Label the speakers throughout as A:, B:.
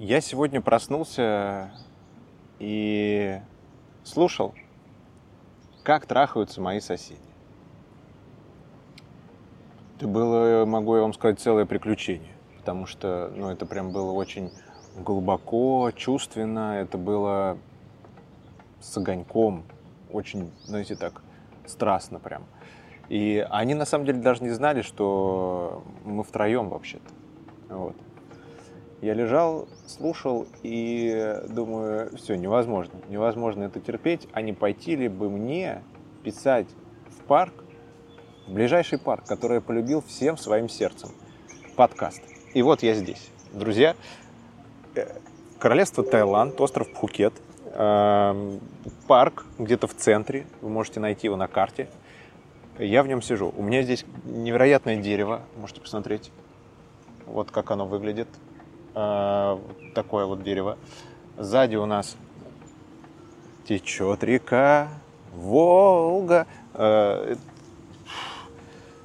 A: Я сегодня проснулся и слушал, как трахаются мои соседи. Это было, могу я вам сказать, целое приключение, потому что ну, это прям было очень глубоко, чувственно, это было с огоньком, очень, знаете, так, страстно прям. И они на самом деле даже не знали, что мы втроем вообще-то. Вот. Я лежал, слушал и думаю, все, невозможно, невозможно это терпеть, а не пойти ли бы мне писать в парк, в ближайший парк, который я полюбил всем своим сердцем, подкаст. И вот я здесь. Друзья, э, королевство Таиланд, остров Пхукет, эм, парк где-то в центре, вы можете найти его на карте. Я в нем сижу. У меня здесь невероятное дерево, можете посмотреть. Вот как оно выглядит. Э, такое вот дерево. Сзади у нас течет река Волга. Э,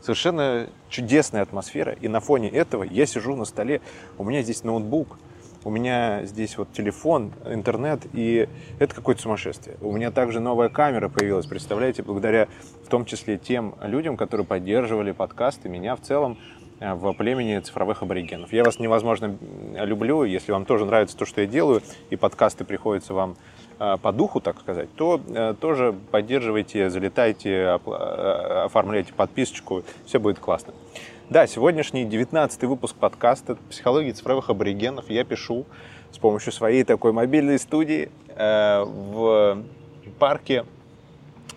A: совершенно чудесная атмосфера. И на фоне этого я сижу на столе. У меня здесь ноутбук, у меня здесь вот телефон, интернет, и это какое-то сумасшествие. У меня также новая камера появилась, представляете, благодаря в том числе тем людям, которые поддерживали подкасты, меня в целом в племени цифровых аборигенов. Я вас невозможно люблю, если вам тоже нравится то, что я делаю, и подкасты приходятся вам э, по духу, так сказать, то э, тоже поддерживайте, залетайте, оформляйте подписочку, все будет классно. Да, сегодняшний 19 выпуск подкаста «Психология цифровых аборигенов» я пишу с помощью своей такой мобильной студии в парке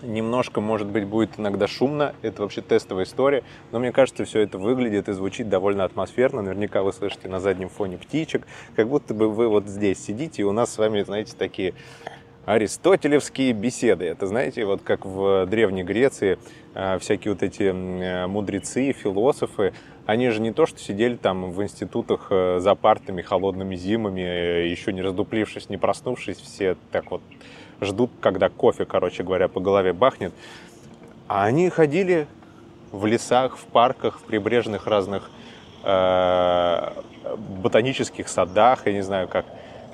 A: Немножко, может быть, будет иногда шумно, это вообще тестовая история, но мне кажется, все это выглядит и звучит довольно атмосферно. Наверняка вы слышите на заднем фоне птичек, как будто бы вы вот здесь сидите, и у нас с вами, знаете, такие аристотелевские беседы. Это, знаете, вот как в Древней Греции а, всякие вот эти мудрецы, философы, они же не то, что сидели там в институтах э, за партами холодными зимами, э, еще не раздуплившись, не проснувшись, все так вот ждут, когда кофе, короче говоря, по голове бахнет. А они ходили в лесах, в парках, в прибрежных разных э, ботанических садах, я не знаю, как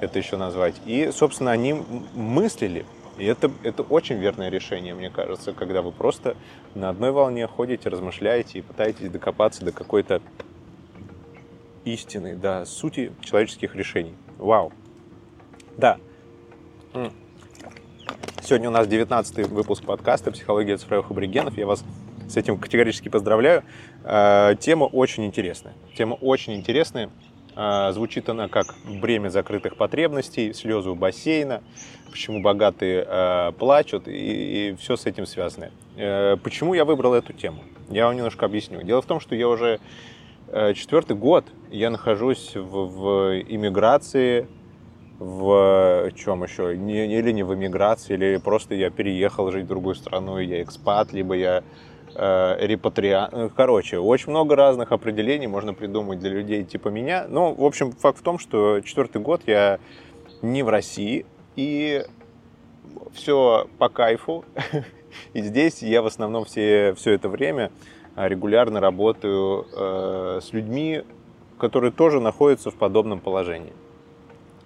A: это еще назвать. И, собственно, они мыслили. И это, это очень верное решение, мне кажется, когда вы просто на одной волне ходите, размышляете и пытаетесь докопаться до какой-то истины, до сути человеческих решений. Вау. Да. Сегодня у нас 19 выпуск подкаста «Психология цифровых аборигенов». Я вас с этим категорически поздравляю. Э, тема очень интересная. Тема очень интересная. Э, звучит она как «Бремя закрытых потребностей», «Слезы у бассейна», «Почему богатые э, плачут» и, и все с этим связанное. Почему я выбрал эту тему? Я вам немножко объясню. Дело в том, что я уже четвертый год я нахожусь в, в иммиграции в чем еще? Не, или не в эмиграции, или просто я переехал жить в другую страну, и я экспат, либо я э, репатриант. Ну, короче, очень много разных определений можно придумать для людей типа меня. Ну, в общем, факт в том, что четвертый год я не в России, и все по кайфу. И здесь я в основном все, все это время регулярно работаю э, с людьми, которые тоже находятся в подобном положении.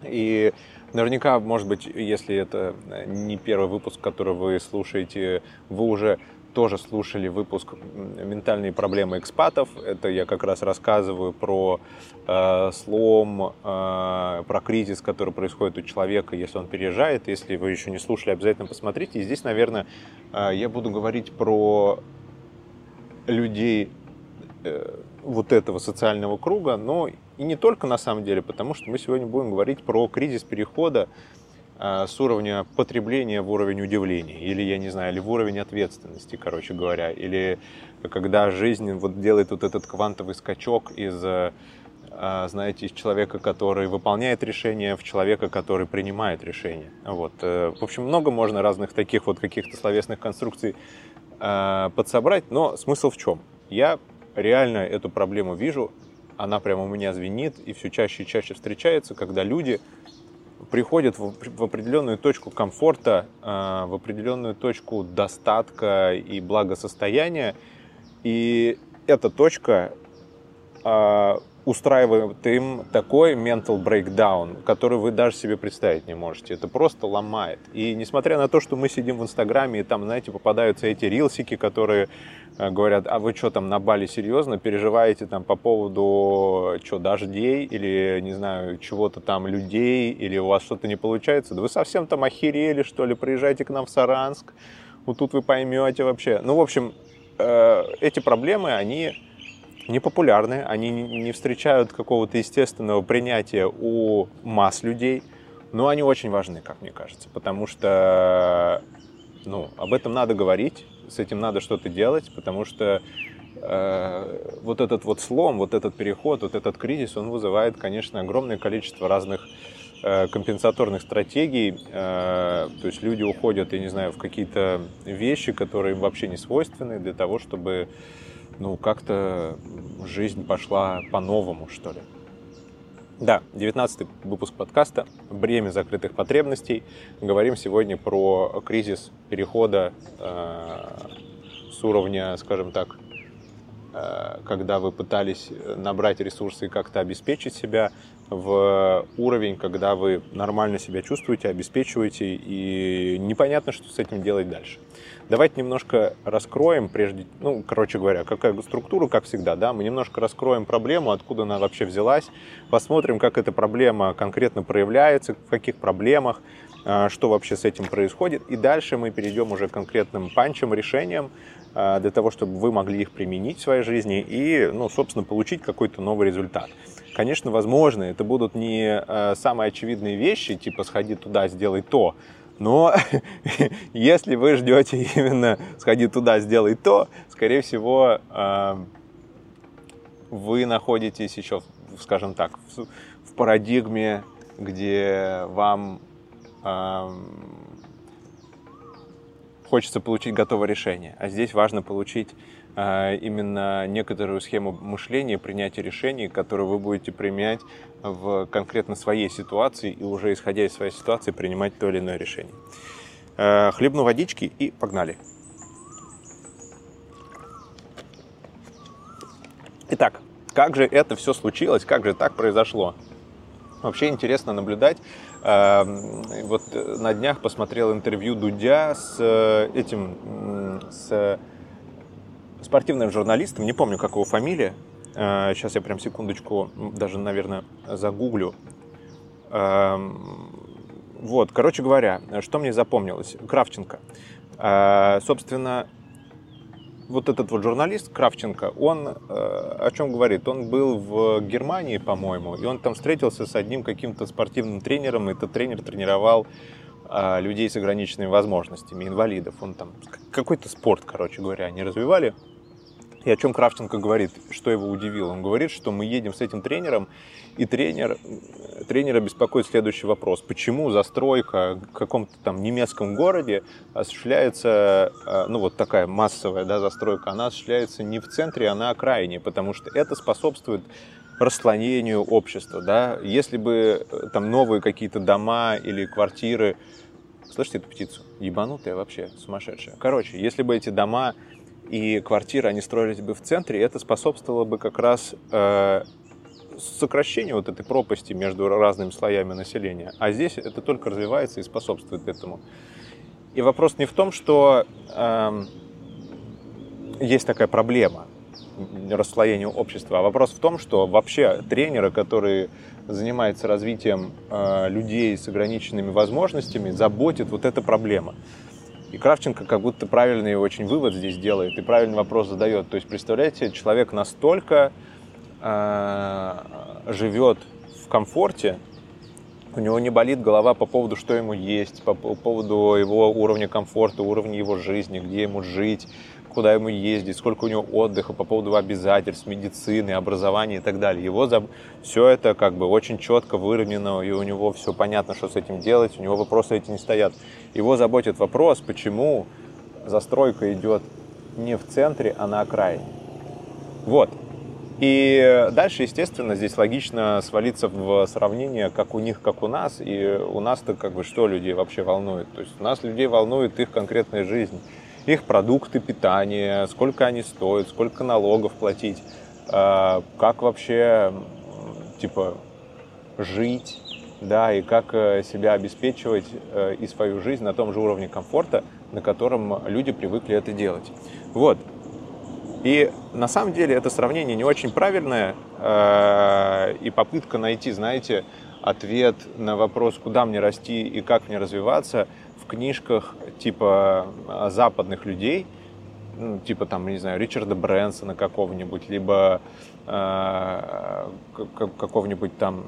A: И наверняка, может быть, если это не первый выпуск, который вы слушаете, вы уже тоже слушали выпуск «Ментальные проблемы экспатов». Это я как раз рассказываю про э, слом, э, про кризис, который происходит у человека, если он переезжает. Если вы еще не слушали, обязательно посмотрите. И здесь, наверное, э, я буду говорить про людей э, вот этого социального круга, но и не только на самом деле, потому что мы сегодня будем говорить про кризис перехода э, с уровня потребления в уровень удивления, или, я не знаю, или в уровень ответственности, короче говоря, или когда жизнь вот делает вот этот квантовый скачок из, э, знаете, из человека, который выполняет решение, в человека, который принимает решение. Вот. Э, в общем, много можно разных таких вот каких-то словесных конструкций подсобрать, но смысл в чем? Я реально эту проблему вижу она прямо у меня звенит и все чаще и чаще встречается, когда люди приходят в, в определенную точку комфорта, э, в определенную точку достатка и благосостояния, и эта точка э, устраивает им такой mental breakdown, который вы даже себе представить не можете. Это просто ломает. И несмотря на то, что мы сидим в Инстаграме, и там, знаете, попадаются эти рилсики, которые э, говорят, а вы что там на Бали серьезно переживаете там по поводу что, дождей или, не знаю, чего-то там людей, или у вас что-то не получается? Да вы совсем там охерели, что ли? Приезжайте к нам в Саранск, вот тут вы поймете вообще. Ну, в общем, э, эти проблемы, они непопулярны, они не встречают какого-то естественного принятия у масс людей, но они очень важны, как мне кажется, потому что ну, об этом надо говорить, с этим надо что-то делать, потому что э, вот этот вот слом, вот этот переход, вот этот кризис, он вызывает, конечно, огромное количество разных э, компенсаторных стратегий. Э, то есть люди уходят, я не знаю, в какие-то вещи, которые им вообще не свойственны для того, чтобы ну, как-то жизнь пошла по-новому, что ли. Да, 19 выпуск подкаста «Бремя закрытых потребностей». Говорим сегодня про кризис перехода э, с уровня, скажем так, когда вы пытались набрать ресурсы и как-то обеспечить себя, в уровень, когда вы нормально себя чувствуете, обеспечиваете, и непонятно, что с этим делать дальше. Давайте немножко раскроем, прежде, ну, короче говоря, какая структура, как всегда, да, мы немножко раскроем проблему, откуда она вообще взялась, посмотрим, как эта проблема конкретно проявляется, в каких проблемах, а, что вообще с этим происходит, и дальше мы перейдем уже к конкретным панчам, решениям, для того, чтобы вы могли их применить в своей жизни и, ну, собственно, получить какой-то новый результат. Конечно, возможно, это будут не а, самые очевидные вещи, типа сходи туда, сделай то, но если вы ждете именно сходи туда, сделай то, скорее всего, а, вы находитесь еще, скажем так, в парадигме, где вам хочется получить готовое решение. А здесь важно получить а, именно некоторую схему мышления, принятия решений, которую вы будете применять в конкретно своей ситуации и уже исходя из своей ситуации принимать то или иное решение. А, хлебну водички и погнали. Итак, как же это все случилось, как же так произошло? Вообще интересно наблюдать. А, вот на днях посмотрел интервью Дудя с э, этим, с спортивным журналистом, не помню, как его фамилия, сейчас я прям секундочку даже, наверное, загуглю. Вот, короче говоря, что мне запомнилось? Кравченко. Собственно, вот этот вот журналист Кравченко, он о чем говорит? Он был в Германии, по-моему, и он там встретился с одним каким-то спортивным тренером, и этот тренер тренировал людей с ограниченными возможностями, инвалидов. Он там какой-то спорт, короче говоря, они развивали. И о чем Кравченко говорит, что его удивило? Он говорит, что мы едем с этим тренером, и тренер, тренера беспокоит следующий вопрос. Почему застройка в каком-то там немецком городе осуществляется, э, ну вот такая массовая да, застройка, она осуществляется не в центре, а на окраине, потому что это способствует расслоению общества. Да? Если бы э, там новые какие-то дома или квартиры Слышите эту птицу? Ебанутая вообще, сумасшедшая. Короче, если бы эти дома и квартиры, они строились бы в центре, это способствовало бы как раз э, сокращению вот этой пропасти между разными слоями населения. А здесь это только развивается и способствует этому. И вопрос не в том, что э, есть такая проблема расслоения общества, а вопрос в том, что вообще тренеры, которые занимаются развитием э, людей с ограниченными возможностями, заботит вот эта проблема. И Кравченко как будто правильный очень вывод здесь делает и правильный вопрос задает. То есть, представляете, человек настолько э, живет в комфорте, у него не болит голова по поводу, что ему есть, по поводу его уровня комфорта, уровня его жизни, где ему жить, куда ему ездить, сколько у него отдыха, по поводу обязательств, медицины, образования и так далее. Его за... все это как бы очень четко выровнено, и у него все понятно, что с этим делать, у него вопросы эти не стоят. Его заботит вопрос, почему застройка идет не в центре, а на окраине. Вот. И дальше, естественно, здесь логично свалиться в сравнение, как у них, как у нас. И у нас-то как бы что людей вообще волнует? То есть у нас людей волнует их конкретная жизнь их продукты питания, сколько они стоят, сколько налогов платить, а, как вообще типа, жить, да, и как э, себя обеспечивать э, и свою жизнь на том же уровне комфорта, на котором люди привыкли это делать. Вот. И на самом деле это сравнение не очень правильное, э, и попытка найти, знаете, ответ на вопрос, куда мне расти и как мне развиваться, в книжках типа западных людей, ну, типа там, не знаю, Ричарда Брэнсона какого-нибудь, либо э, какого-нибудь там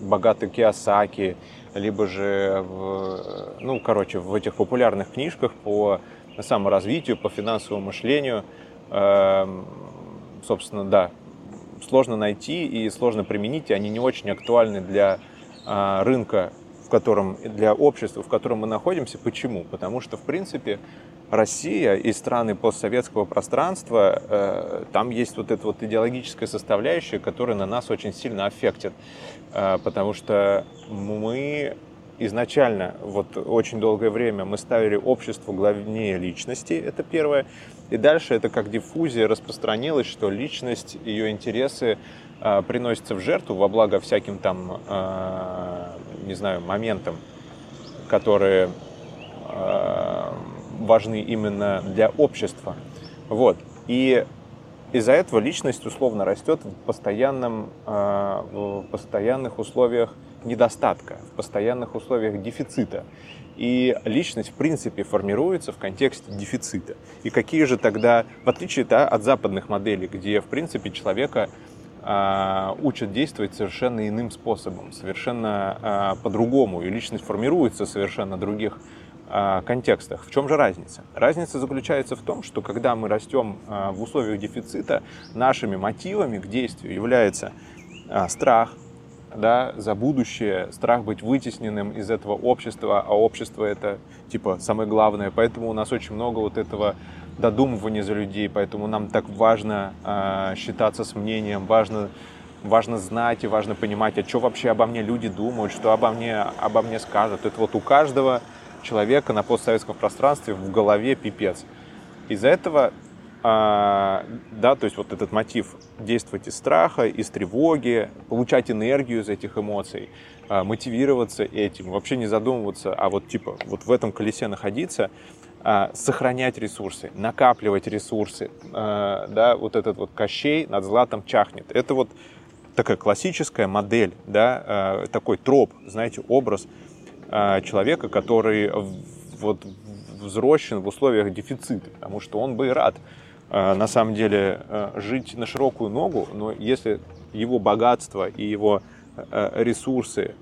A: богатый Киосаки, либо же, в, ну, короче, в этих популярных книжках по саморазвитию, по финансовому мышлению, э, собственно, да, сложно найти и сложно применить, и они не очень актуальны для э, рынка, в котором, для общества, в котором мы находимся. Почему? Потому что, в принципе, Россия и страны постсоветского пространства, э, там есть вот эта вот идеологическая составляющая, которая на нас очень сильно аффектит, э, потому что мы изначально, вот очень долгое время мы ставили общество главнее личности, это первое, и дальше это как диффузия распространилось, что личность, ее интересы э, приносятся в жертву во благо всяким там, не знаю, моментам, которые важны именно для общества. Вот. И из-за этого личность условно растет в, постоянном, э, в постоянных условиях недостатка, в постоянных условиях дефицита. И личность, в принципе, формируется в контексте дефицита. И какие же тогда, в отличие да, от западных моделей, где, в принципе, человека э, учат действовать совершенно иным способом, совершенно э, по-другому, и личность формируется совершенно других а, контекстах. В чем же разница? Разница заключается в том, что когда мы растем а, в условиях дефицита, нашими мотивами к действию является а, страх да, за будущее, страх быть вытесненным из этого общества, а общество это типа самое главное. Поэтому у нас очень много вот этого додумывания за людей, поэтому нам так важно э, считаться с мнением, важно важно знать и важно понимать, а что вообще обо мне люди думают, что обо мне, обо мне скажут. Это вот у каждого человека на постсоветском пространстве в голове пипец. Из-за этого, а, да, то есть вот этот мотив действовать из страха, из тревоги, получать энергию из этих эмоций, а, мотивироваться этим, вообще не задумываться, а вот типа вот в этом колесе находиться, а, сохранять ресурсы, накапливать ресурсы, а, да, вот этот вот Кощей над златом чахнет. Это вот такая классическая модель, да, а, такой троп, знаете, образ Э, человека, который вот взрощен в условиях дефицита, потому что он бы и рад на самом деле э, жить на широкую ногу, но если его богатство и его ресурсы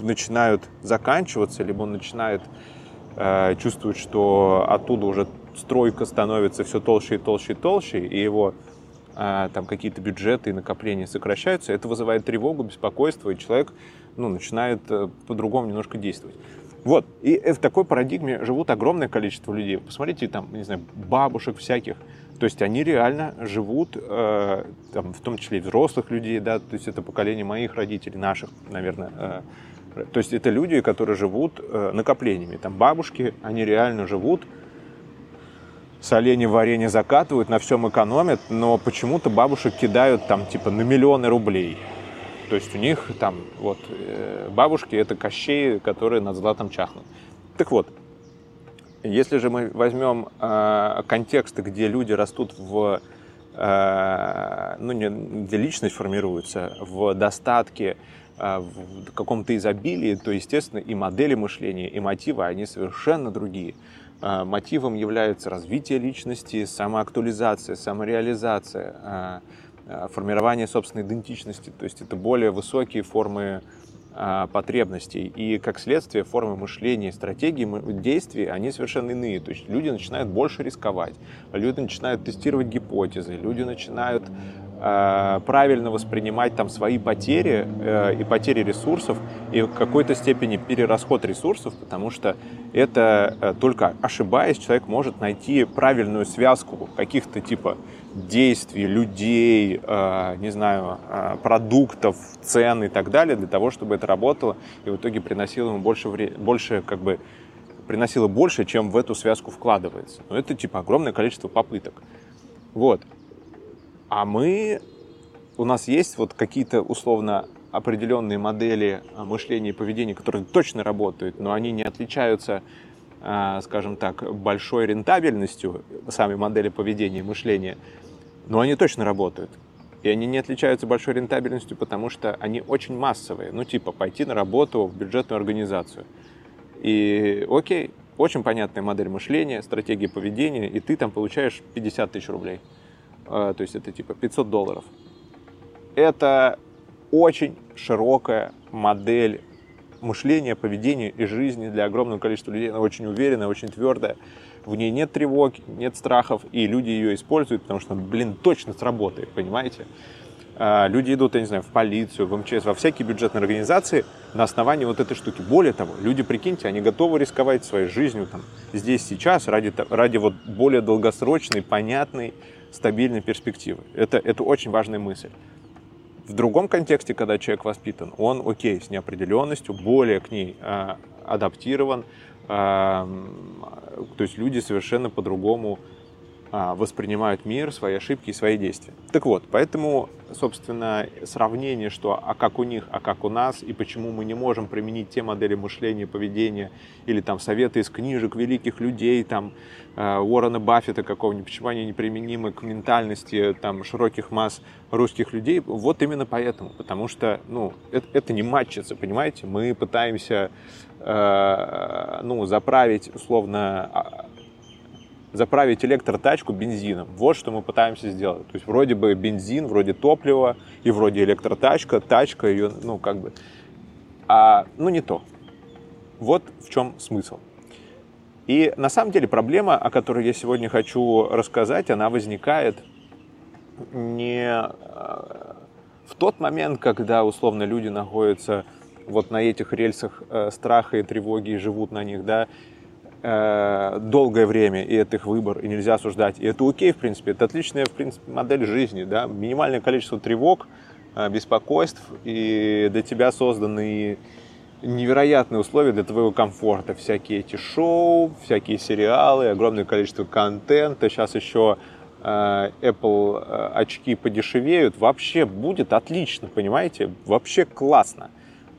A: начинают заканчиваться, либо он начинает чувствовать, что оттуда уже стройка становится все толще и толще и толще, и его там какие-то бюджеты и накопления сокращаются, это вызывает тревогу, беспокойство, и человек ну, начинает э, по-другому немножко действовать. Вот, и в такой парадигме живут огромное количество людей. Посмотрите, там, не знаю, бабушек всяких. То есть они реально живут, э, там, в том числе и взрослых людей, да, то есть это поколение моих родителей, наших, наверное. Э, то есть это люди, которые живут э, накоплениями. Там бабушки, они реально живут, с оленя варенье закатывают, на всем экономят, но почему-то бабушек кидают там типа на миллионы рублей. То есть у них там вот э, бабушки это кощеи, которые над златом чахнут. Так вот, если же мы возьмем э, контексты, где люди растут в э, ну, не, где личность формируется, в достатке, э, в каком-то изобилии, то, естественно, и модели мышления, и мотивы, они совершенно другие. Э, мотивом является развитие личности, самоактуализация, самореализация, Э, формирование собственной идентичности, то есть это более высокие формы а, потребностей. И как следствие формы мышления, стратегии действий, они совершенно иные. То есть люди начинают больше рисковать, люди начинают тестировать гипотезы, люди начинают Э, правильно воспринимать там свои потери э, и потери ресурсов и в какой-то степени перерасход ресурсов, потому что это э, только ошибаясь человек может найти правильную связку каких-то типа действий, людей, не знаю, продуктов, цен и так далее для того, чтобы это работало и в итоге приносило ему больше, больше как бы приносило больше, чем в эту связку вкладывается. Но это типа огромное количество попыток. Вот. А мы у нас есть вот какие-то условно определенные модели а, мышления и поведения, которые точно работают, но они не отличаются, а, скажем так, большой рентабельностью, сами модели поведения и мышления, но они точно работают. И они не отличаются большой рентабельностью, потому что они очень массовые. Ну, типа, пойти на работу в бюджетную организацию. И окей, очень понятная модель мышления, стратегия поведения, и ты там получаешь 50 тысяч рублей. А, то есть это типа 500 долларов. Это очень широкая модель мышления, поведения и жизни для огромного количества людей. Она очень уверенная, очень твердая. В ней нет тревог, нет страхов, и люди ее используют, потому что, блин, точно сработает, понимаете? А, люди идут, я не знаю, в полицию, в МЧС, во всякие бюджетные организации на основании вот этой штуки. Более того, люди, прикиньте, они готовы рисковать своей жизнью там, здесь, сейчас, ради, ради вот более долгосрочной, понятной, стабильной перспективы. Это, это очень важная мысль. В другом контексте, когда человек воспитан, он, окей, с неопределенностью, более к ней э, адаптирован, э, то есть люди совершенно по-другому воспринимают мир, свои ошибки и свои действия. Так вот, поэтому, собственно, сравнение, что а как у них, а как у нас, и почему мы не можем применить те модели мышления, поведения, или там советы из книжек великих людей, там а, Уоррена Баффета какого-нибудь, почему они неприменимы к ментальности там широких масс русских людей, вот именно поэтому, потому что, ну, это, это не матчится, понимаете, мы пытаемся, э, ну, заправить, условно, заправить электротачку бензином. Вот что мы пытаемся сделать. То есть вроде бы бензин, вроде топлива и вроде электротачка, тачка ее, ну как бы, а, ну не то. Вот в чем смысл. И на самом деле проблема, о которой я сегодня хочу рассказать, она возникает не э, в тот момент, когда условно люди находятся вот на этих рельсах э, страха и тревоги и живут на них, да, Э, долгое время, и это их выбор, и нельзя осуждать. И это окей, в принципе, это отличная, в принципе, модель жизни, да, минимальное количество тревог, э, беспокойств, и для тебя созданы невероятные условия для твоего комфорта. Всякие эти шоу, всякие сериалы, огромное количество контента. Сейчас еще э, Apple очки подешевеют. Вообще будет отлично, понимаете? Вообще классно.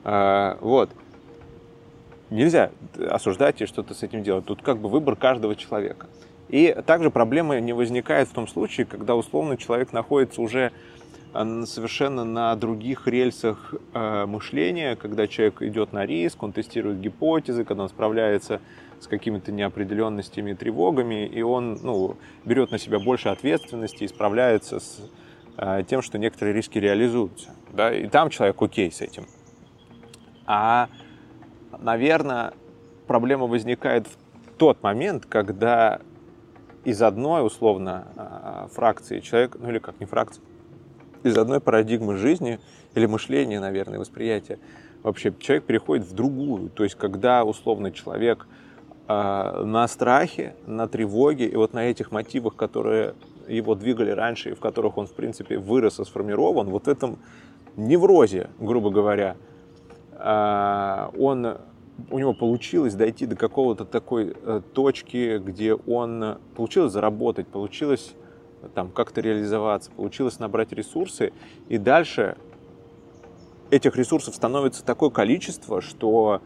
A: Вот нельзя осуждать и что-то с этим делать. Тут как бы выбор каждого человека. И также проблема не возникает в том случае, когда условно человек находится уже э, совершенно на других рельсах э, мышления, когда человек идет на риск, он тестирует гипотезы, когда он справляется с какими-то неопределенностями и тревогами, и он ну, берет на себя больше ответственности и справляется с э, тем, что некоторые риски реализуются. Да? И там человек окей с этим. А наверное, проблема возникает в тот момент, когда из одной, условно, а, фракции человек, ну или как не фракция, из одной парадигмы жизни или мышления, наверное, восприятия, вообще человек переходит в другую. То есть, когда, условно, человек э, на страхе, на тревоге, и вот на этих мотивах, которые его двигали раньше, и в которых он, в принципе, вырос и сформирован, вот в этом неврозе, грубо говоря, он у него получилось дойти до какого-то такой э, точки, где он получилось заработать, получилось э, там как-то реализоваться, получилось набрать ресурсы, и дальше этих ресурсов становится такое количество, что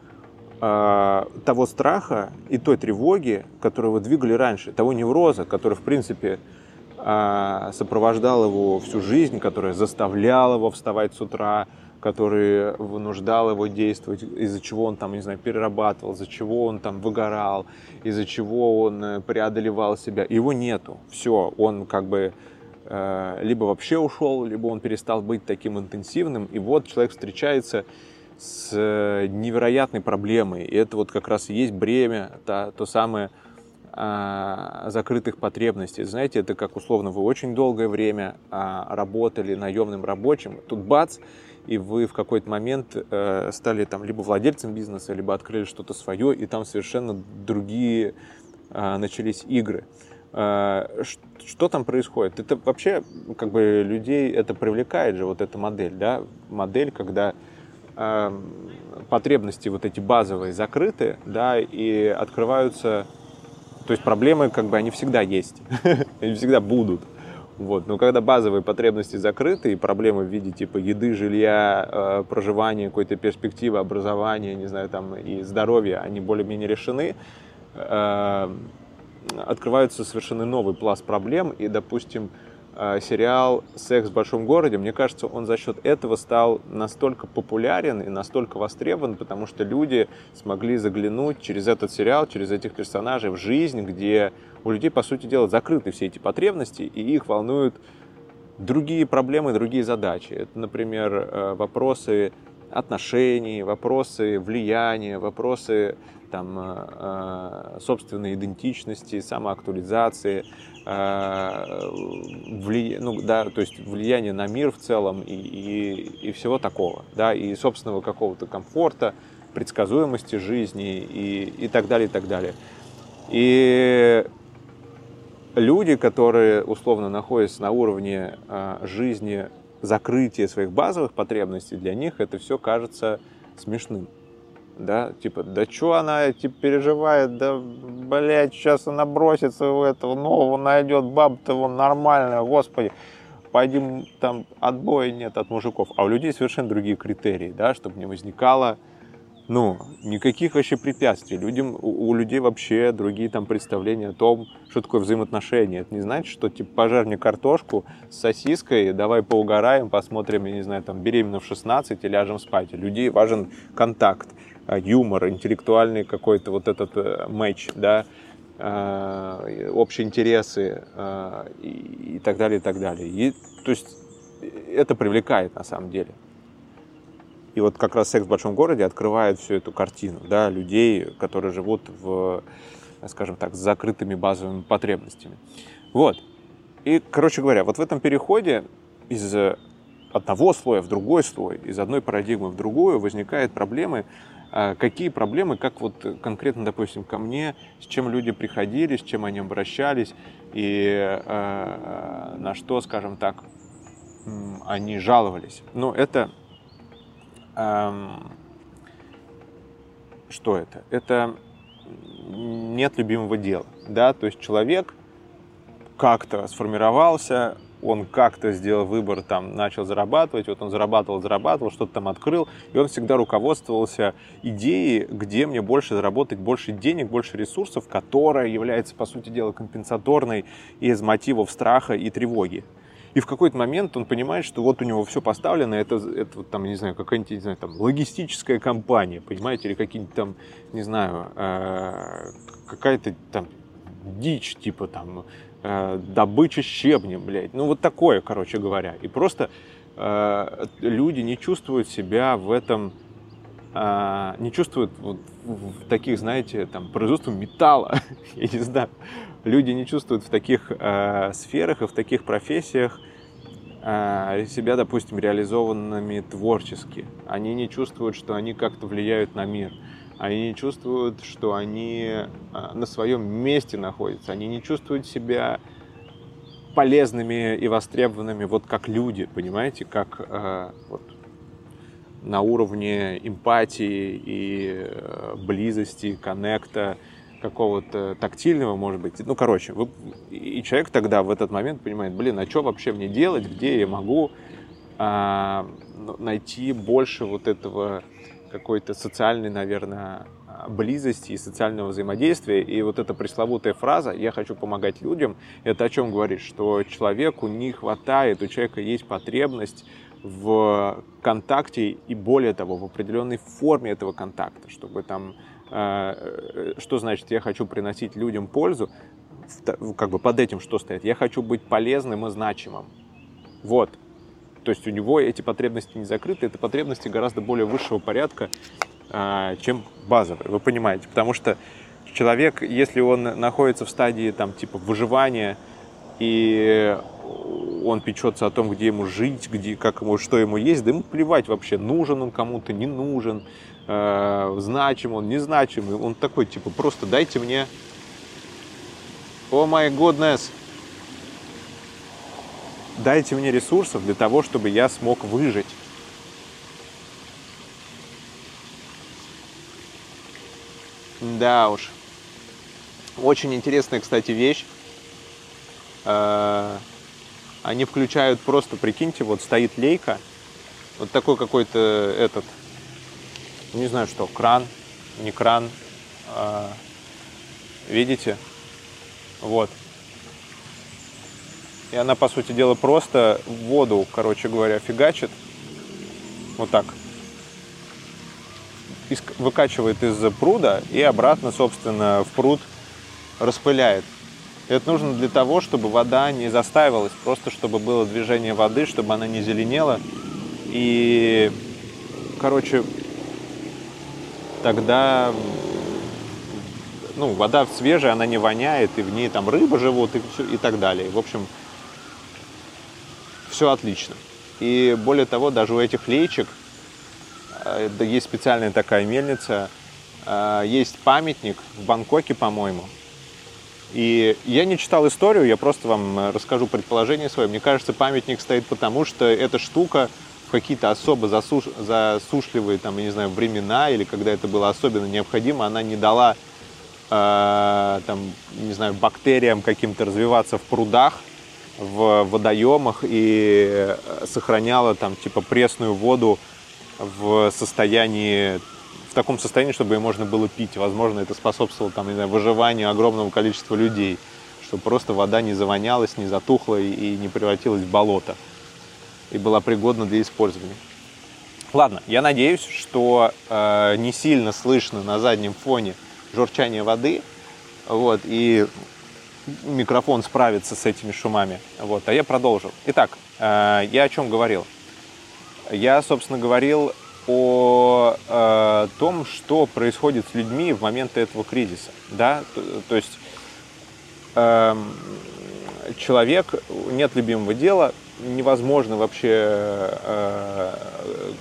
A: э, того страха и той тревоги, которую вы двигали раньше, того невроза, который, в принципе, э, сопровождал его всю жизнь, который заставлял его вставать с утра, который вынуждал его действовать, из-за чего он там, не знаю, перерабатывал, из-за чего он там выгорал, из-за чего он э, преодолевал себя. Его нету. Все, он как бы э, либо вообще ушел, либо он перестал быть таким интенсивным. И вот человек встречается с э, невероятной проблемой. И это вот как раз и есть бремя, то, то самое э, закрытых потребностей. Знаете, это как условно вы очень долгое время э, работали наемным рабочим, тут бац, и вы в какой-то момент э, стали там либо владельцем бизнеса, либо открыли что-то свое, и там совершенно другие э, начались игры. Э, что там происходит? Это вообще как бы людей это привлекает же вот эта модель, да, модель, когда э, потребности вот эти базовые закрыты, да, и открываются, то есть проблемы как бы они всегда есть, они всегда будут Вот. Но когда базовые потребности закрыты, и проблемы в виде типа еды, жилья, э, проживания, какой-то перспективы, образования, не знаю, там и здоровья, они более-менее решены, э, открывается совершенно новый пласт проблем, и, допустим, э, сериал «Секс в большом городе», мне кажется, он за счет этого стал настолько популярен и настолько востребован, потому что люди смогли заглянуть через этот сериал, через этих персонажей в жизнь, где у людей, по сути дела, закрыты все эти потребности, и их волнуют другие проблемы, другие задачи. Это, например, э, вопросы отношений, вопросы влияния, вопросы там, э, э, собственной идентичности, самоактуализации, вли... ну, да, то есть влияние на мир в целом и, и, и всего такого, да, и собственного какого-то комфорта, предсказуемости жизни и, и так далее, и так далее. И люди, которые условно находятся на уровне э, жизни закрытия своих базовых потребностей, для них это все кажется смешным. Да, типа, да что она типа, переживает, да, блядь, сейчас она бросится в этого нового, найдет баб-то вон нормальная, господи, пойдем там отбоя нет от мужиков. А у людей совершенно другие критерии, да, чтобы не возникало ну, никаких вообще препятствий. Людям, у, у людей вообще другие там представления о том, что такое взаимоотношения. Это не значит, что типа пожар мне картошку с сосиской, давай поугараем, посмотрим, я не знаю, там беременна в 16 и ляжем спать. У людей важен контакт, а, юмор, интеллектуальный какой-то вот этот э, матч, да, а, общие интересы а, и так далее, и так далее. И, то есть это привлекает на самом деле. И вот как раз «Секс в большом городе» открывает всю эту картину, да, людей, которые живут в, скажем так, с закрытыми базовыми потребностями. Вот. И, короче говоря, вот в этом переходе из одного слоя в другой слой, из одной парадигмы в другую возникают проблемы. А какие проблемы, как вот конкретно, допустим, ко мне, с чем люди приходили, с чем они обращались, и э, на что, скажем так, они жаловались. Ну, это что это? Это нет любимого дела, да, то есть человек как-то сформировался, он как-то сделал выбор, там, начал зарабатывать, вот он зарабатывал, зарабатывал, что-то там открыл, и он всегда руководствовался идеей, где мне больше заработать больше денег, больше ресурсов, которая является, по сути дела, компенсаторной из мотивов страха и тревоги. И в какой-то момент он понимает, что вот у него все поставлено, это, это вот там, не знаю, какая-нибудь, не знаю, там, логистическая компания, понимаете, или какие-нибудь там, не знаю, э, какая-то там дичь, типа там, э, добыча щебня, блядь. Ну, вот такое, короче говоря. И просто э, люди не чувствуют себя в этом, э, не чувствуют вот в таких, знаете, там, производством металла, я не знаю, люди не чувствуют в таких э, сферах и в таких профессиях э, себя, допустим, реализованными творчески. Они не чувствуют, что они как-то влияют на мир. Они не чувствуют, что они э, на своем месте находятся. Они не чувствуют себя полезными и востребованными вот как люди, понимаете, как э, вот, на уровне эмпатии и э, близости, коннекта, какого-то тактильного, может быть. Ну, короче, вы, и человек тогда в этот момент понимает, блин, а что вообще мне делать, где я могу а, ну, найти больше вот этого какой-то социальной, наверное, близости и социального взаимодействия. И вот эта пресловутая фраза «я хочу помогать людям» — это о чем говорит? Что человеку не хватает, у человека есть потребность в контакте и более того, в определенной форме этого контакта, чтобы там Э, что значит я хочу приносить людям пользу, как бы под этим что стоит? Я хочу быть полезным и значимым. Вот. То есть у него эти потребности не закрыты, это потребности гораздо более высшего порядка, а, чем базовые, вы понимаете. Потому что человек, если он находится в стадии там типа выживания, и он печется о том, где ему жить, где, как ему, что ему есть, да ему плевать вообще, нужен он кому-то, не нужен, э, значим он, незначимый. Он такой, типа, просто дайте мне... О май goodness! Дайте мне ресурсов для того, чтобы я смог выжить. Да уж. Очень интересная, кстати, вещь. Э, они включают просто, прикиньте, вот стоит лейка, вот такой какой-то этот, не знаю что, кран, не кран, а, видите? Вот. И она, по сути дела, просто воду, короче говоря, фигачит. Вот так. Выкачивает из пруда и обратно, собственно, в пруд распыляет. Это нужно для того, чтобы вода не застаивалась, просто чтобы было движение воды, чтобы она не зеленела. И, короче, тогда ну, вода свежая, она не воняет, и в ней там рыбы живут и, все, и так далее. В общем, все отлично. И более того, даже у этих леечек э, есть специальная такая мельница, э, есть памятник в Бангкоке, по-моему. И я не читал историю, я просто вам э, расскажу предположение свое. Мне кажется, памятник стоит потому, что эта штука в какие-то особо засуш... засушливые, там, я не знаю, времена, или когда это было особенно необходимо, она не дала, э, там, не знаю, бактериям каким-то развиваться в прудах, в водоемах и э, сохраняла там типа пресную воду в состоянии в таком состоянии, чтобы ее можно было пить. Возможно, это способствовало там, не знаю, выживанию огромного количества людей, чтобы просто вода не завонялась, не затухла и не превратилась в болото и была пригодна для использования. Ладно, я надеюсь, что э, не сильно слышно на заднем фоне журчание воды, вот, и микрофон справится с этими шумами. Вот, а я продолжу. Итак, э, я о чем говорил? Я, собственно, говорил о э, том, что происходит с людьми в момент этого кризиса. Да? То, то есть э, человек, нет любимого дела, невозможно вообще э,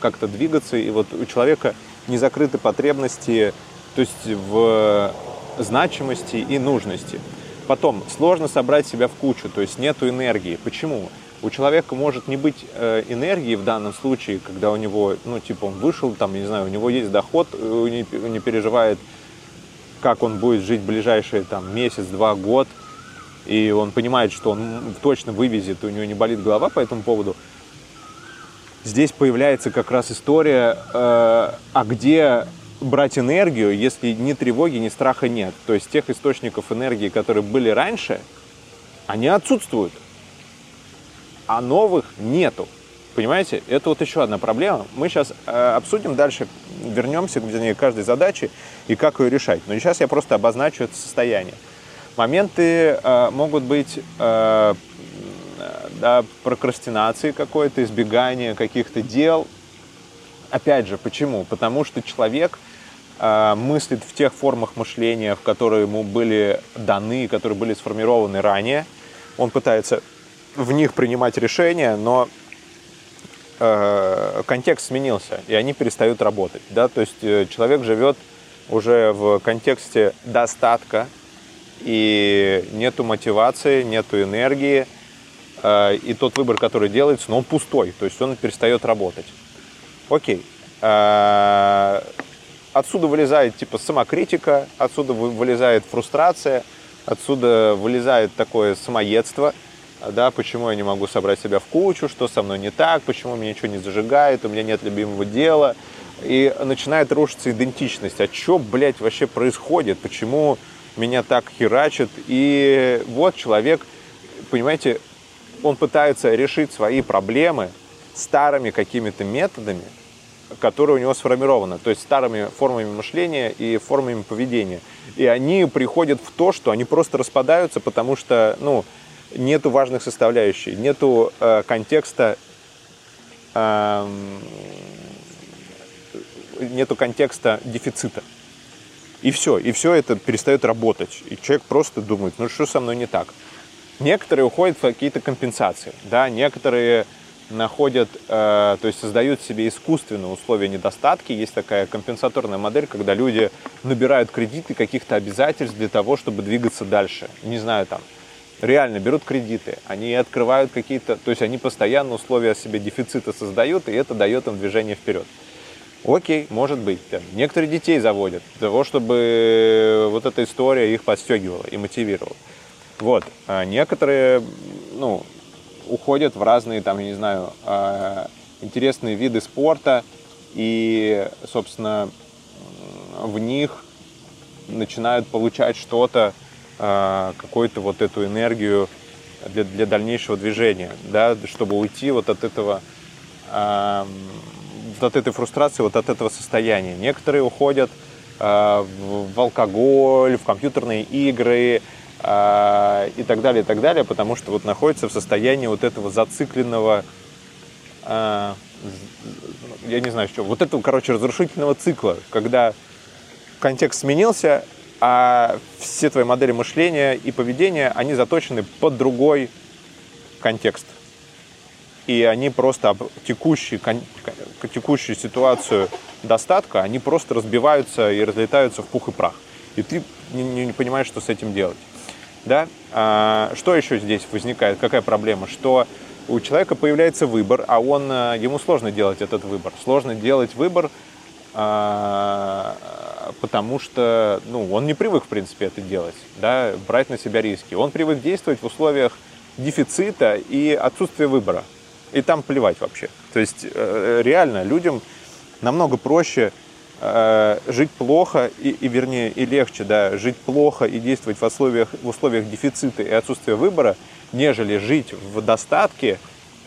A: как-то двигаться, и вот у человека не закрыты потребности, то есть в значимости и нужности. Потом, сложно собрать себя в кучу, то есть нету энергии. Почему? У человека может не быть э, энергии в данном случае, когда у него, ну, типа, он вышел, там, не знаю, у него есть доход, он не, не переживает, как он будет жить ближайшие, там, месяц, два, год, и он понимает, что он точно вывезет, у него не болит голова по этому поводу. Здесь появляется как раз история, э, а где брать энергию, если ни тревоги, ни страха нет. То есть тех источников энергии, которые были раньше, они отсутствуют, а новых нету. Понимаете, это вот еще одна проблема. Мы сейчас э, обсудим дальше, вернемся вернее, к каждой задаче и как ее решать. Но сейчас я просто обозначу это состояние. Моменты э, могут быть э, да, прокрастинации какой-то, избегания каких-то дел. Опять же, почему? Потому что человек Э, мыслит в тех формах мышления, в которые ему были даны, которые были сформированы ранее. Он пытается в них принимать решения, но э, контекст сменился, и они перестают работать. Да? То есть э, человек живет уже в контексте достатка, и нету мотивации, нету энергии, э, и тот выбор, который делается, но он пустой, то есть он перестает работать. Окей. Э, отсюда вылезает типа самокритика, отсюда вылезает фрустрация, отсюда вылезает такое самоедство, да, почему я не могу собрать себя в кучу, что со мной не так, почему меня ничего не зажигает, у меня нет любимого дела. И начинает рушиться идентичность. А что, блядь, вообще происходит? Почему меня так херачит? И вот человек, понимаете, он пытается решить свои проблемы старыми какими-то методами, которая у него сформирована, то есть старыми формами мышления и формами поведения. И они приходят в то, что они просто распадаются, потому что, ну, нету важных составляющих, нету э, контекста, э, нету контекста дефицита. И все, и все это перестает работать. И человек просто думает, ну что со мной не так. Некоторые уходят в какие-то компенсации, да, некоторые находят, э, то есть создают себе искусственные условия недостатки. Есть такая компенсаторная модель, когда люди набирают кредиты каких-то обязательств для того, чтобы двигаться дальше. Не знаю, там, реально берут кредиты, они открывают какие-то, то есть они постоянно условия себе дефицита создают, и это дает им движение вперед. Окей, может быть. Там, некоторые детей заводят для того, чтобы вот эта история их подстегивала и мотивировала. Вот. А некоторые, ну, уходят в разные, там, я не знаю, э, интересные виды спорта, и, собственно, в них начинают получать что-то, э, какую-то вот эту энергию для, для дальнейшего движения, да, чтобы уйти вот от этого, э, от этой фрустрации, вот от этого состояния. Некоторые уходят э, в, алкоголь, в компьютерные игры, и так далее, и так далее, потому что вот находится в состоянии вот этого зацикленного я не знаю, что, вот этого, короче, разрушительного цикла, когда контекст сменился, а все твои модели мышления и поведения, они заточены под другой контекст. И они просто текущий, текущую ситуацию достатка, они просто разбиваются и разлетаются в пух и прах. И ты не, не понимаешь, что с этим делать. Да? А, что еще здесь возникает? Какая проблема? Что у человека появляется выбор, а он, э, ему сложно делать этот выбор. Сложно делать выбор, а, потому что ну, он не привык, в принципе, это делать, да, брать на себя риски. Он привык действовать в условиях дефицита и отсутствия выбора. И там плевать вообще. То есть э, реально людям намного проще э, жить плохо и, и вернее и легче да, жить плохо и действовать в условиях, в условиях дефицита и отсутствия выбора, нежели жить в достатке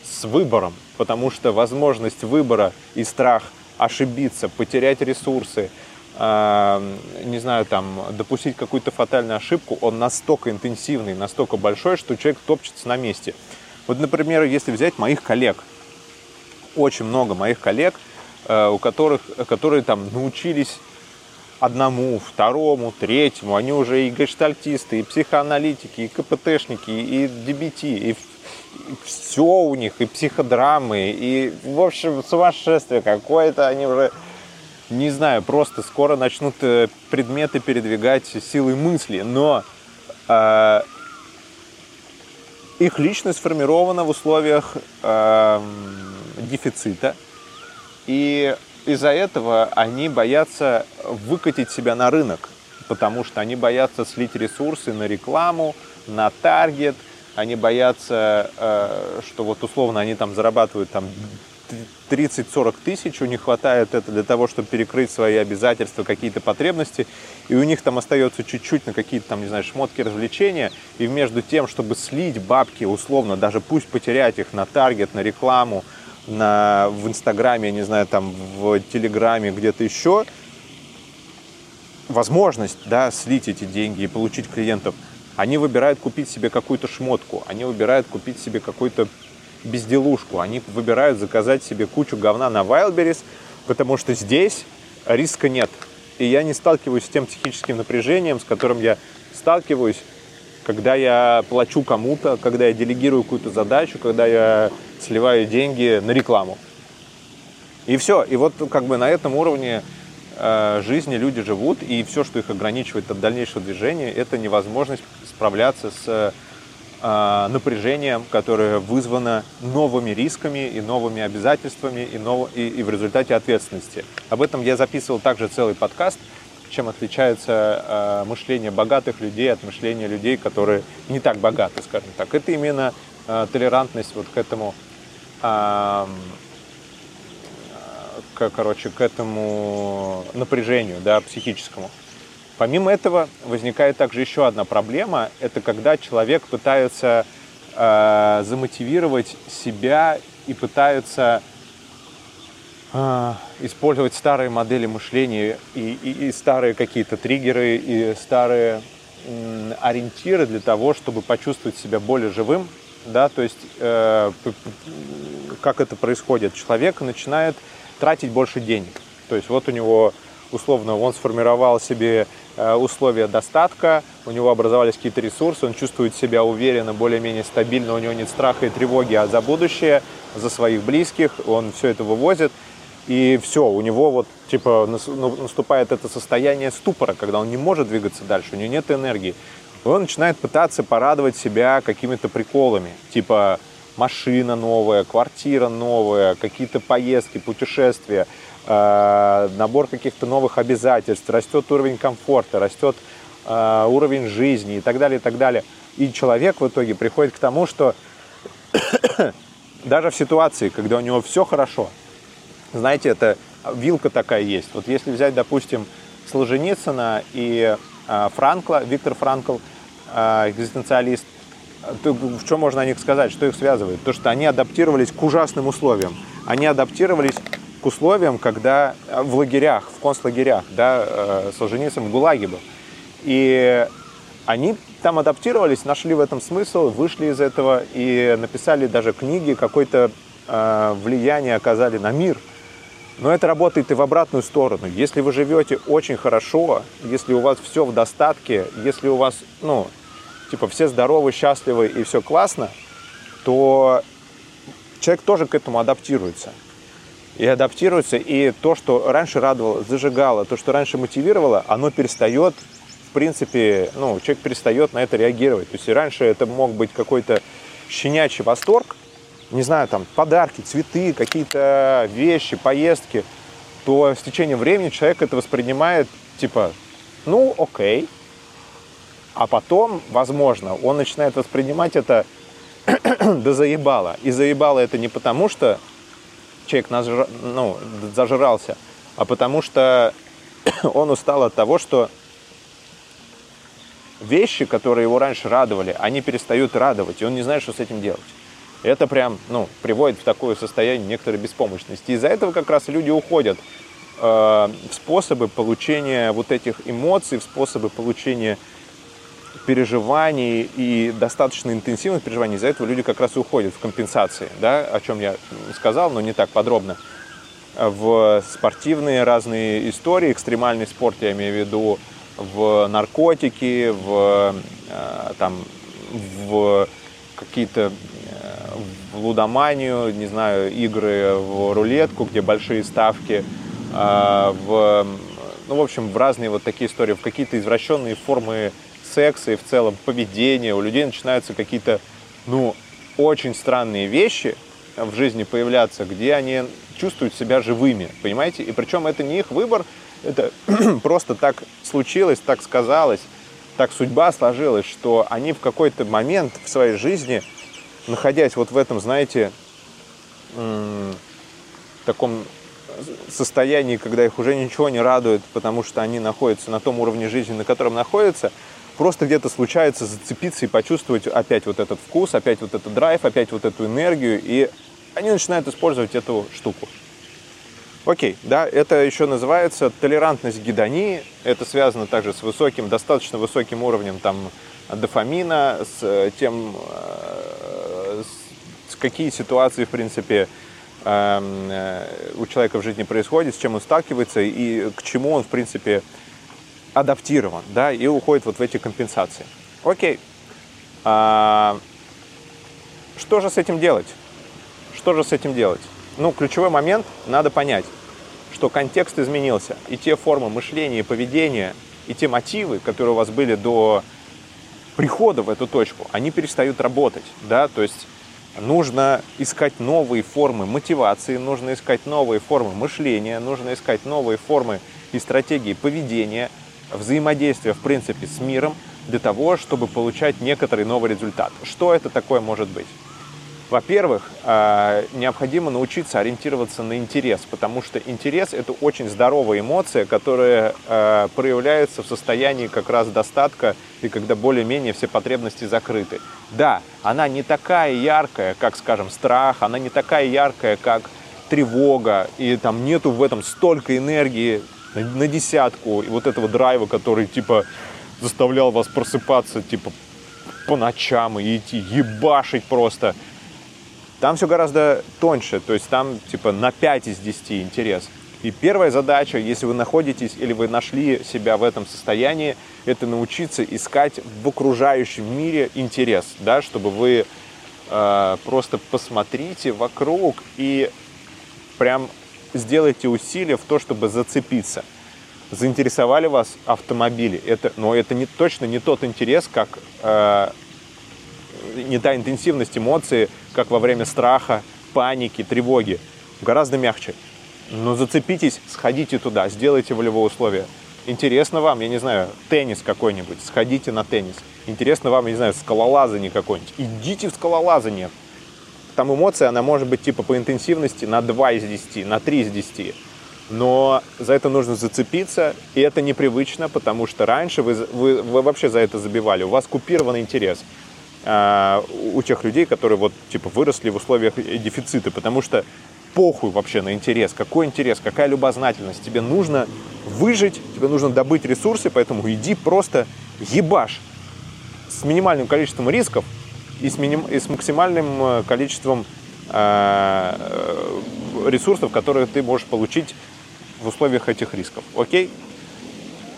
A: с выбором, потому что возможность выбора и страх ошибиться, потерять ресурсы, э, не знаю, там, допустить какую-то фатальную ошибку, он настолько интенсивный, настолько большой, что человек топчется на месте. Вот, например, если взять моих коллег, очень много моих коллег, э, у которых, которые там научились одному, второму, третьему, они уже и гештальтисты, и психоаналитики, и КПТшники, и DBT, и все у них, и психодрамы, и, в общем, сумасшествие какое-то, они уже, не знаю, просто скоро начнут э, предметы передвигать силой мысли, но э, их личность сформирована в условиях э, дефицита, и из-за этого они боятся выкатить себя на рынок, потому что они боятся слить ресурсы на рекламу, на таргет, они боятся, э, что вот условно они там зарабатывают там 30-40 тысяч, у них хватает это для того, чтобы перекрыть свои обязательства, какие-то потребности, и у них там остается чуть-чуть на какие-то там, не знаю, шмотки, развлечения, и между тем, чтобы слить бабки условно, даже пусть потерять их на таргет, на рекламу, на, в Инстаграме, я не знаю, там в Телеграме, где-то еще, возможность, да, слить эти деньги и получить клиентов, они выбирают купить себе какую-то шмотку, они выбирают купить себе какую-то безделушку, они выбирают заказать себе кучу говна на Wildberries, потому что здесь риска нет. И я не сталкиваюсь с тем психическим напряжением, с которым я сталкиваюсь, когда я плачу кому-то, когда я делегирую какую-то задачу, когда я сливаю деньги на рекламу. И все. И вот как бы на этом уровне э, жизни люди живут, и все, что их ограничивает от дальнейшего движения, это невозможность справляться с э, напряжением, которое вызвано новыми рисками и новыми обязательствами и, нов... и, и в результате ответственности. Об этом я записывал также целый подкаст, чем отличается э, мышление богатых людей от мышления людей, которые не так богаты, скажем так. Это именно э, толерантность вот к этому к, короче, к этому напряжению, да, психическому. Помимо этого возникает также еще одна проблема. Это когда человек пытается э, замотивировать себя и пытается э, использовать старые модели мышления и, и, и старые какие-то триггеры и старые э, ориентиры для того, чтобы почувствовать себя более живым, да, то есть э, как это происходит? Человек начинает тратить больше денег. То есть вот у него условно он сформировал себе э, условия достатка, у него образовались какие-то ресурсы, он чувствует себя уверенно, более-менее стабильно, у него нет страха и тревоги а за будущее, за своих близких, он все это вывозит, и все, у него вот типа ну, наступает это состояние ступора, когда он не может двигаться дальше, у него нет энергии. Он начинает пытаться порадовать себя какими-то приколами, типа машина новая, квартира новая, какие-то поездки, путешествия, набор каких-то новых обязательств, растет уровень комфорта, растет э, уровень жизни и так далее, и так далее. И человек в итоге приходит к тому, что даже в ситуации, когда у него все хорошо, знаете, это вилка такая есть. Вот если взять, допустим, Солженицына и э, Франкла, Виктор Франкл, э, экзистенциалист, то, чем можно о них сказать, что их связывает? То, что они адаптировались к ужасным условиям. Они адаптировались к условиям, когда в лагерях, в концлагерях, да, э, Солженицын в ГУЛАГе был. И они там адаптировались, нашли в этом смысл, вышли из этого и написали даже книги, какое-то э, влияние оказали на мир. Но это работает и в обратную сторону. Если вы живете очень хорошо, если у вас все в достатке, если у вас, ну, типа, все здоровы, счастливы и все классно, то человек тоже к этому адаптируется. И адаптируется, и то, что раньше радовало, зажигало, то, что раньше мотивировало, оно перестает в принципе, ну, человек перестает на это реагировать. То есть и раньше это мог быть какой-то щенячий восторг, не знаю, там, подарки, цветы, какие-то вещи, поездки, то с течением времени человек это воспринимает, типа, ну, окей. А потом, возможно, он начинает воспринимать это до заебало. И заебало это не потому, что человек нажра... ну, зажрался, а потому что он устал от того, что вещи, которые его раньше радовали, они перестают радовать, и он не знает, что с этим делать. Это прям, ну, приводит в такое состояние некоторой беспомощности. Из-за этого как раз люди уходят э, в способы получения вот этих эмоций, в способы получения переживаний и достаточно интенсивных переживаний. Из-за этого люди как раз и уходят в компенсации, да, о чем я сказал, но не так подробно. В спортивные разные истории, экстремальный спорт, я имею в виду, в наркотики, в, э, там, в какие-то э, в лудоманию, не знаю, игры в рулетку, где большие ставки, э, в, ну, в общем, в разные вот такие истории, в какие-то извращенные формы секса и в целом поведения. У людей начинаются какие-то, ну, очень странные вещи в жизни появляться, где они чувствуют себя живыми, понимаете? И причем это не их выбор, это просто так случилось, так сказалось, так судьба сложилась, что они в какой-то момент в своей жизни, находясь вот в этом, знаете, таком состоянии, когда их уже ничего не радует, потому что они находятся на том уровне жизни, на котором находятся, просто где-то случается зацепиться и почувствовать опять вот этот вкус, опять вот этот драйв, опять вот эту энергию, и они начинают использовать эту штуку. Окей, да, это еще называется толерантность гедонии. Это связано также с высоким, достаточно высоким уровнем там, дофамина, с э, тем, э, с какие ситуации, в принципе, эм, э, у человека в жизни происходит, с чем он сталкивается и к чему он, в принципе, адаптирован, да, и уходит вот в эти компенсации. Окей. А, что же с этим делать? Что же с этим делать? ну, ключевой момент надо понять, что контекст изменился, и те формы мышления и поведения, и те мотивы, которые у вас были до прихода в эту точку, они перестают работать, да, то есть нужно искать новые формы мотивации, нужно искать новые формы мышления, нужно искать новые формы и стратегии поведения, взаимодействия, в принципе, с миром для того, чтобы получать некоторый новый результат. Что это такое может быть? Во-первых, э, необходимо научиться ориентироваться на интерес, потому что интерес – это очень здоровая эмоция, которая э, проявляется в состоянии как раз достатка и когда более-менее все потребности закрыты. Да, она не такая яркая, как, скажем, страх, она не такая яркая, как тревога, и там нету в этом столько энергии на десятку, и вот этого драйва, который, типа, заставлял вас просыпаться, типа, по ночам и идти ебашить просто – там все гораздо тоньше, то есть там типа на 5 из 10 интерес. И первая задача, если вы находитесь или вы нашли себя в этом состоянии, это научиться искать в окружающем мире интерес, да, чтобы вы э, просто посмотрите вокруг и прям сделайте усилия в то, чтобы зацепиться. Заинтересовали вас автомобили, это, но это не, точно не тот интерес, как э, не та интенсивность эмоций, как во время страха, паники, тревоги. Гораздо мягче. Но зацепитесь, сходите туда, сделайте волевое условие. Интересно вам, я не знаю, теннис какой-нибудь, сходите на теннис. Интересно вам, я не знаю, скалолазание какое-нибудь, идите в скалолазание. Там эмоция, она может быть типа по интенсивности на 2 из 10, на 3 из 10. Но за это нужно зацепиться, и это непривычно, потому что раньше вы, вы, вы вообще за это забивали. У вас купированный интерес э, у тех людей, которые вот типа выросли в условиях дефицита, потому что похуй вообще на интерес. Какой интерес, какая любознательность. Тебе нужно выжить, тебе нужно добыть ресурсы, поэтому иди просто ебашь с минимальным количеством рисков и с, миним, и с максимальным э, количеством э, ресурсов, которые ты можешь получить в условиях этих рисков. Окей?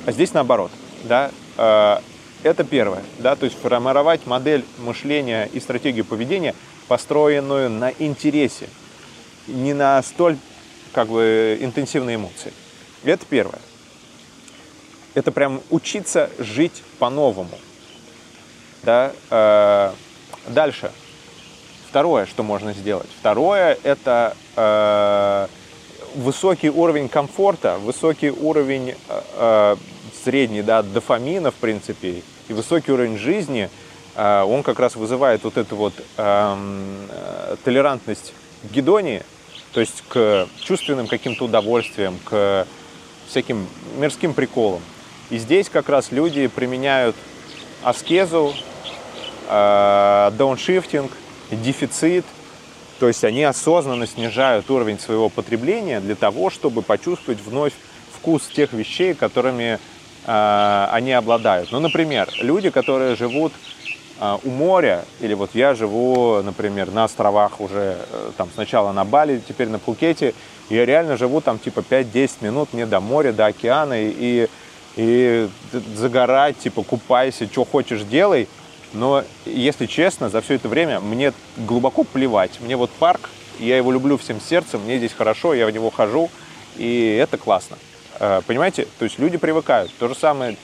A: А здесь наоборот. Да? Э, это первое. Да? То есть формировать модель мышления и стратегию поведения, построенную на интересе, не на столь как бы интенсивные эмоции. Это первое. Это прям учиться жить по-новому. Да? Э, дальше. Второе, что можно сделать. Второе – это э, высокий уровень комфорта, высокий уровень э, средний да, дофамина, в принципе, и высокий уровень жизни, он как раз вызывает вот эту вот эм, толерантность к гедонии, то есть к чувственным каким-то удовольствиям, к всяким мирским приколам. И здесь как раз люди применяют аскезу, э, дауншифтинг, дефицит, то есть они осознанно снижают уровень своего потребления для того, чтобы почувствовать вновь вкус тех вещей, которыми э, они обладают. Ну, например, люди, которые живут э, у моря, или вот я живу, например, на островах уже, э, там сначала на Бали, теперь на Пхукете, я реально живу там типа 5-10 минут мне до моря, до океана, и, и загорать, типа купайся, что хочешь делай – но, если честно, за все это время мне глубоко плевать. Мне вот парк, я его люблю всем сердцем, мне здесь хорошо, я в него хожу, и это классно. Э, понимаете? То есть люди привыкают. То же самое,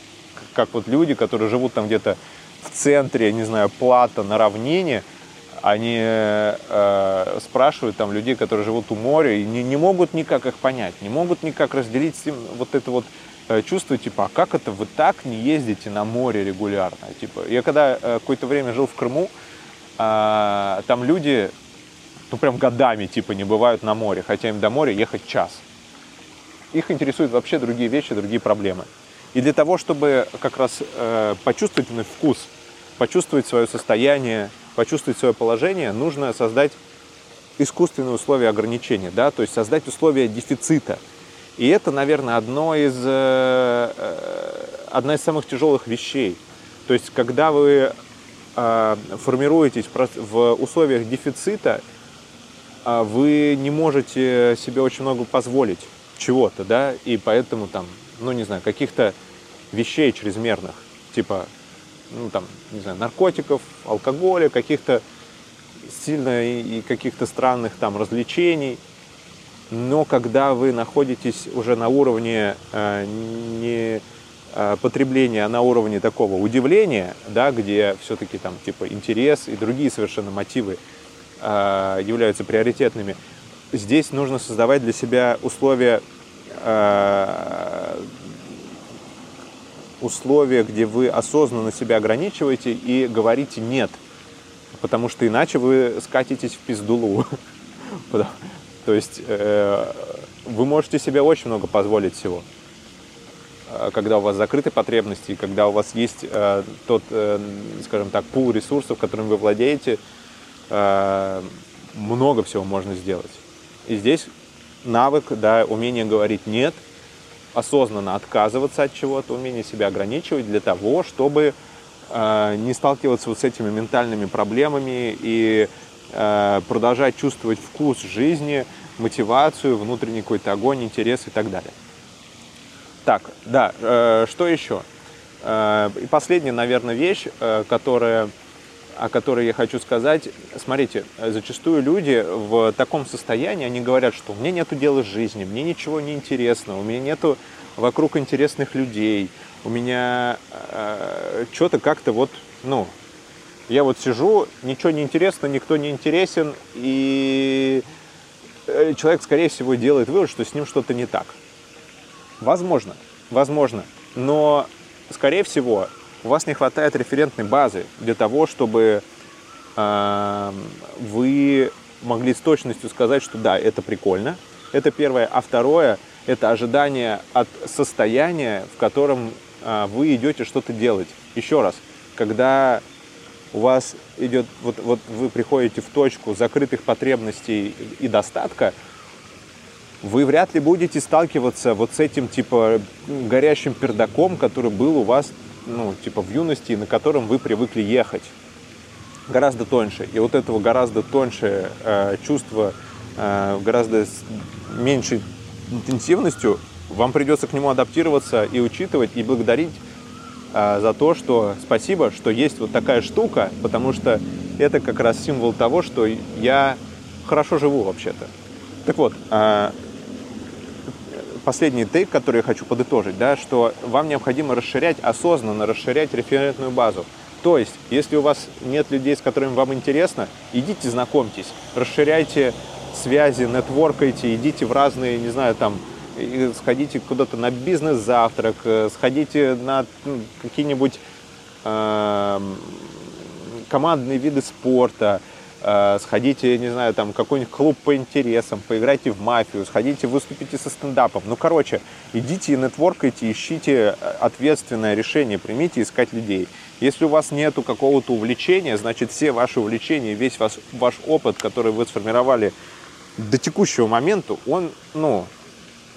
A: как вот люди, которые живут там где-то в центре, не знаю, плата, на равнине, они э, спрашивают там людей, которые живут у моря, и не, не могут никак их понять, не могут никак разделить вот это вот Э, чувствую, типа, а как это вы так не ездите на море регулярно? Типа, я когда э, какое-то время жил в Крыму, а, там люди, ну, прям годами, типа, не бывают на море, хотя им до моря ехать час. Их интересуют вообще другие вещи, другие проблемы. И для того, чтобы как раз э, почувствовать вкус, почувствовать свое состояние, почувствовать свое положение, нужно создать искусственные условия ограничения, да, то есть создать условия дефицита – и это, наверное, одно из, э, э, одна из самых тяжелых вещей. То есть, когда вы э, формируетесь в условиях дефицита, вы не можете себе очень много позволить чего-то, да, и поэтому там, ну, не знаю, каких-то вещей чрезмерных, типа, ну, там, не знаю, наркотиков, алкоголя, каких-то сильно и каких-то странных там развлечений – но когда вы находитесь уже на уровне э, не э, потребления, а на уровне такого удивления, да, где все-таки там типа интерес и другие совершенно мотивы э, являются приоритетными, здесь нужно создавать для себя условия, условия, где вы осознанно себя ограничиваете и говорите «нет», потому что иначе вы скатитесь в пиздулу. То есть э, вы можете себе очень много позволить всего, э, когда у вас закрыты потребности, когда у вас есть э, тот, скажем так, пул ресурсов, которым вы владеете, много всего можно сделать. И здесь навык, да, умение говорить нет, осознанно отказываться от чего-то, умение себя ограничивать для того, чтобы не сталкиваться вот с этими ментальными проблемами и продолжать чувствовать вкус жизни, мотивацию, внутренний какой-то огонь, интерес и так далее. Так, да, э, что еще? Э, и последняя, наверное, вещь, э, которая, о которой я хочу сказать. Смотрите, зачастую люди в таком состоянии, они говорят, что у меня нету дела с жизнью, мне ничего не интересно, у меня нету вокруг интересных людей, у меня э, что-то как-то вот, ну, я вот сижу, ничего не интересно, никто не интересен, и человек, скорее всего, делает вывод, что с ним что-то не так. Возможно, возможно. Но, скорее всего, у вас не хватает референтной базы для того, чтобы э, вы могли с точностью сказать, что да, это прикольно. Это первое. А второе – это ожидание от состояния, в котором а, вы идете что-то делать. Еще раз, когда у вас идет, вот, вот вы приходите в точку закрытых потребностей и достатка, вы вряд ли будете сталкиваться вот с этим, типа, горящим пердаком, который был у вас, ну, типа, в юности, на котором вы привыкли ехать. Гораздо тоньше. И вот этого гораздо тоньше э, чувство, э, гораздо с меньшей интенсивностью, вам придется к нему адаптироваться и учитывать, и благодарить за то, что спасибо, что есть вот такая штука, потому что это как раз символ того, что я хорошо живу вообще-то. Так вот, э, последний тейк, который я хочу подытожить, да, что вам необходимо расширять, осознанно расширять референтную базу. То есть, если у вас нет людей, с которыми вам интересно, идите знакомьтесь, расширяйте связи, нетворкайте, идите в разные, не знаю, там, сходите куда-то на бизнес-завтрак, э, сходите на ну, какие-нибудь э, командные виды спорта, Э, сходите, не знаю, там какой-нибудь клуб по интересам, поиграйте в мафию, сходите, выступите со стендапом. Ну, короче, идите и нетворкайте, ищите э, ответственное решение, примите искать людей. Если у вас нету какого-то увлечения, значит, все ваши увлечения, весь ваш, ваш опыт, который вы сформировали до текущего момента, он, ну,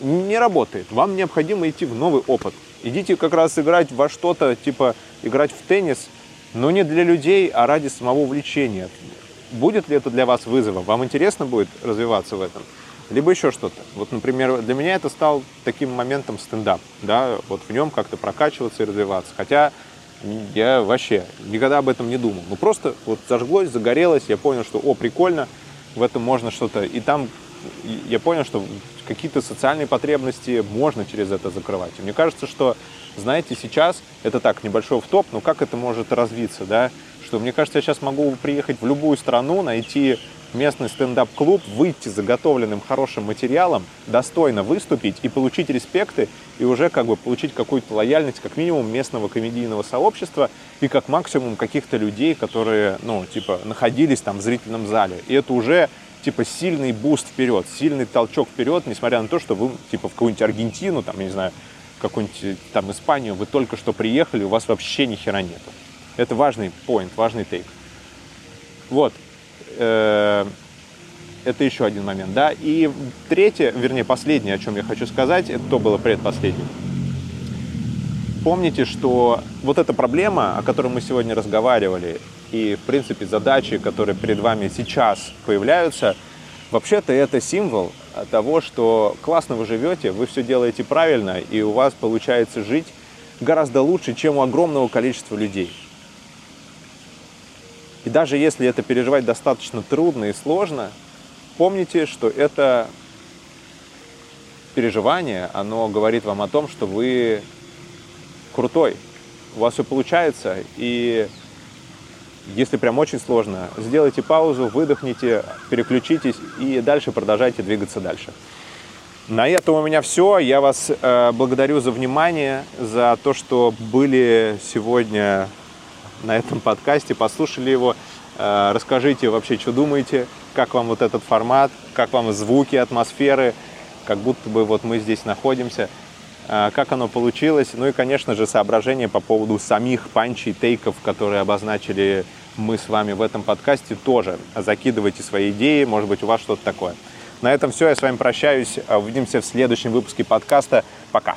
A: не работает. Вам необходимо идти в новый опыт. Идите как раз играть во что-то, типа играть в теннис, но не для людей, а ради самого увлечения будет ли это для вас вызовом? Вам интересно будет развиваться в этом? Либо еще что-то. Вот, например, для меня это стал таким моментом стендап, да, вот в нем как-то прокачиваться и развиваться. Хотя я вообще никогда об этом не думал. Ну, просто вот зажглось, загорелось, я понял, что, о, прикольно, в этом можно что-то. И там я понял, что какие-то социальные потребности можно через это закрывать. И мне кажется, что, знаете, сейчас это так, небольшой в топ, но как это может развиться, да? что, мне кажется, я сейчас могу приехать в любую страну, найти местный стендап-клуб, выйти заготовленным хорошим материалом, достойно выступить и получить респекты, и уже как бы получить какую-то лояльность, как минимум, местного комедийного сообщества и как максимум каких-то людей, которые, ну, типа, находились там в зрительном зале. И это уже типа сильный boost вперед, сильный толчок вперед, несмотря на то, что вы типа в какую-нибудь Аргентину, там, я не знаю, какую-нибудь там Испанию, вы только что приехали, у вас вообще ни хера нету. Это важный point, важный take. Вот. Э, это еще один момент, да. И третье, вернее, последнее, о чем я хочу сказать, это то было предпоследнее. Помните, что вот эта проблема, о которой мы сегодня разговаривали, и, в принципе, задачи, которые перед вами сейчас появляются, вообще-то это символ того, что классно вы живете, вы все делаете правильно, и у вас получается жить гораздо лучше, чем у огромного количества людей. И даже если это переживать достаточно трудно и сложно, помните, что это переживание, оно говорит вам о том, что вы крутой, у вас все получается, и если прям очень сложно, сделайте паузу, выдохните, переключитесь и дальше продолжайте двигаться дальше. На этом у меня все. Я вас э, благодарю за внимание, за то, что были сегодня на этом подкасте, послушали его. Э, расскажите вообще, что думаете, как вам вот этот формат, как вам звуки, атмосферы, как будто бы вот мы здесь находимся, как оно получилось. Ну и, конечно же, соображения по поводу самих панчей, тейков, которые обозначили мы с вами в этом подкасте, тоже закидывайте свои идеи, может быть, у вас что-то такое. На этом все, я с вами прощаюсь, увидимся в следующем выпуске подкаста. Пока!